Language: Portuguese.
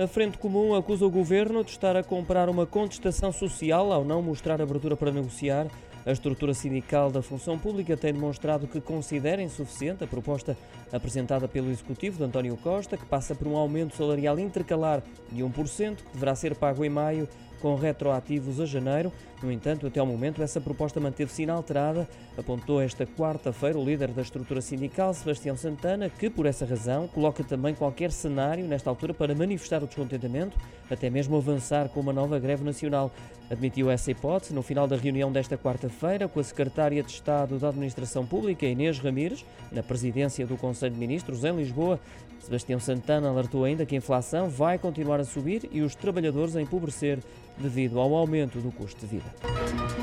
A Frente Comum acusa o governo de estar a comprar uma contestação social ao não mostrar abertura para negociar. A estrutura sindical da função pública tem demonstrado que considera insuficiente a proposta apresentada pelo Executivo de António Costa, que passa por um aumento salarial intercalar de 1%, que deverá ser pago em maio com retroativos a janeiro. No entanto, até ao momento, essa proposta manteve-se inalterada, apontou esta quarta-feira o líder da estrutura sindical, Sebastião Santana, que, por essa razão, coloca também qualquer cenário nesta altura para manifestar o descontentamento, até mesmo avançar com uma nova greve nacional. Admitiu essa hipótese no final da reunião desta quarta-feira com a secretária de Estado da Administração Pública, Inês Ramires, na presidência do Conselho de Ministros em Lisboa. Sebastião Santana alertou ainda que a inflação vai continuar a subir e os trabalhadores a empobrecer devido ao aumento do custo de vida.